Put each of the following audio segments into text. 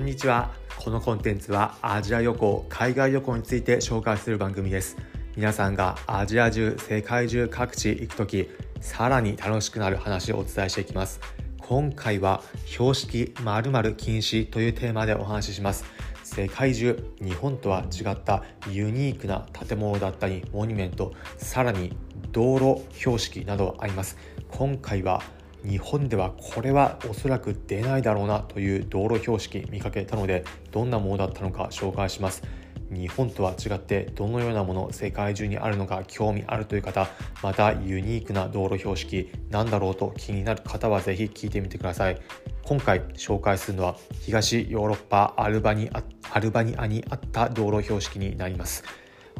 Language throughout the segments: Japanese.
んにちは。このコンテンツはアジア旅行海外旅行について紹介する番組です。皆さんがアジア中世界中各地行く時さらに楽しくなる話をお伝えしていきます。今回は標識〇〇禁止というテーマでお話しします。世界中日本とは違ったユニークな建物だったりモニュメントさらに道路標識などあります。今回は日本ではこれはおそらく出ないだろうなという道路標識見かけたのでどんなものだったのか紹介します。日本とは違ってどのようなもの世界中にあるのか興味あるという方またユニークな道路標識なんだろうと気になる方はぜひ聞いてみてください。今回紹介するのは東ヨーロッパアルバニアアルバニアにあった道路標識になります。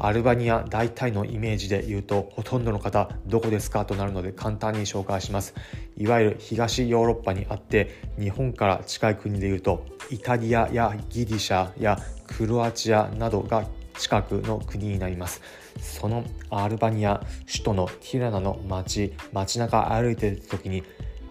アルバニア大体のイメージで言うとほとんどの方どこですかとなるので簡単に紹介します。いわゆる東ヨーロッパにあって日本から近い国で言うとイタリアやギリシャやクロアチアなどが近くの国になります。そのアルバニア首都のティラナの街街中歩いている時に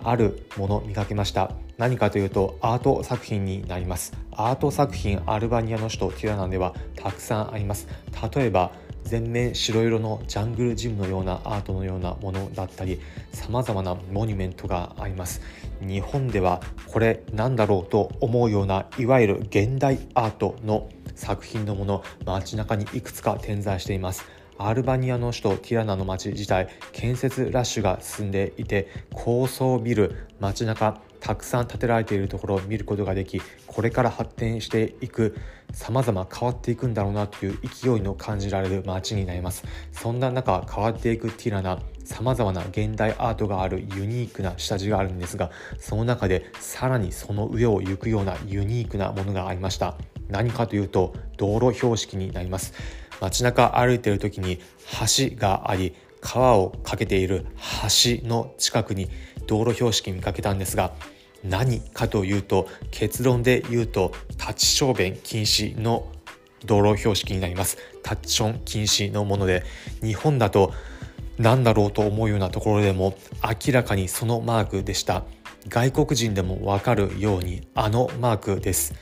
あるもの見かけました。何かというとアート作品になります。アート作品アルバニアの首都ティラナではたくさんあります。例えば全面白色のジャングルジムのようなアートのようなものだったり様々なモニュメントがあります。日本ではこれなんだろうと思うようないわゆる現代アートの作品のもの街中にいくつか点在しています。アルバニアの首都ティラナの街自体建設ラッシュが進んでいて高層ビル街中たくさん建てられているところを見ることができこれから発展していく様々変わっていくんだろうなという勢いの感じられる街になります。そんな中変わっていくティラナ様々な現代アートがあるユニークな下地があるんです。がその中でさらにその上を行くようなユニークなものがありました。何かというと道路標識になります。街中歩いている時に橋があり川を架けている橋の近くに道路標識見かけたんですが何かというと結論で言うとタッチ小便禁止の道路標識になります。タッチション禁止のもので日本だと何だろうと思うようなところでも明らかにそのマークでした。外国人でもわかるようにあのマークです。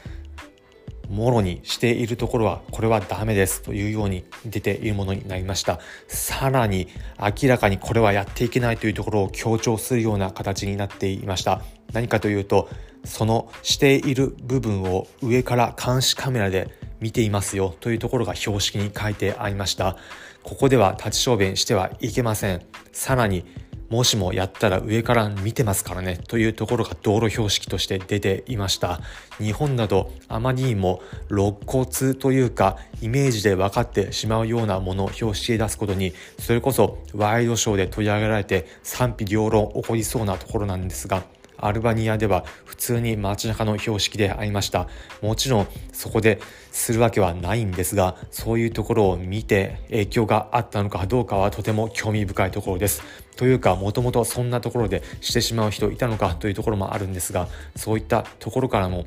もろにしているところはこれはダメですというように出ているものになりました。さらに明らかにこれはやっていけないというところを強調するような形になっていました。何かというとそのしている部分を上から監視カメラで見ていますよというところが標識に書いてありました。ここでは立ち小便してはいけません。さらにもしもやったら上から見てますからねというところが道路標識として出ていました。日本などあまりにも肋骨というかイメージで分かってしまうようなものを標識で出すことにそれこそワイドショーで取り上げられて賛否両論起こりそうなところなんですがアルバニアでは普通に街中の標識でありました。もちろんそこでするわけはないんですがそういうところを見て影響があったのかどうかはとても興味深いところです。というかもともとそんなところでしてしまう人いたのかというところもあるんですがそういったところからも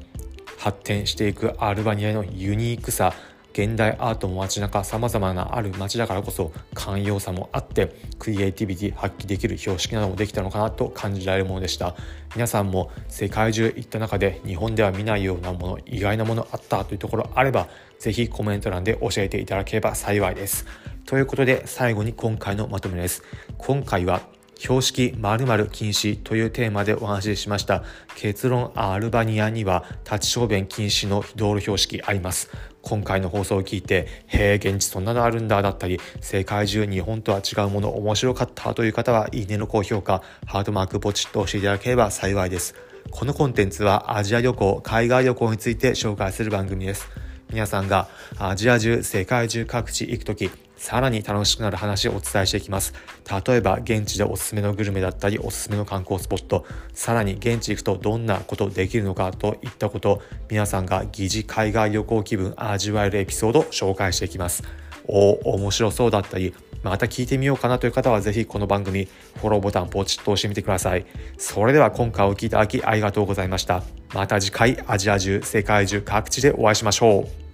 発展していくアルバニアのユニークさ現代アートも街中様々なある街だからこそ寛容さもあってクリエイティビティ発揮できる標識などもできたのかなと感じられるものでした。皆さんも世界中行った中で日本では見ないようなもの意外なものあったというところあればぜひコメント欄で教えていただければ幸いです。ということで最後に今回のまとめです。今回は標識〇〇禁止というテーマでお話ししました。結論アルバニアには立ち小便禁止の道路標識あります。今回の放送を聞いてへえ現地そんなのあるんだだったり世界中日本とは違うもの面白かったという方はいいねの高評価ハートマークポチッと押していただければ幸いです。このコンテンツはアジア旅行海外旅行について紹介する番組です。皆さんがアジア中世界中各地行く時さらに楽しくなる話をお伝えしていきます。例えば現地でおすすめのグルメだったりおすすめの観光スポット、さらに現地行くとどんなことできるのかといったこと、皆さんが疑似海外旅行気分味わえるエピソードを紹介していきます。お、面白そうだったり、また聞いてみようかなという方はぜひこの番組フォローボタンポチッと押してみてください。それでは今回お聴きいただきありがとうございました。また次回アジア中世界中各地でお会いしましょう。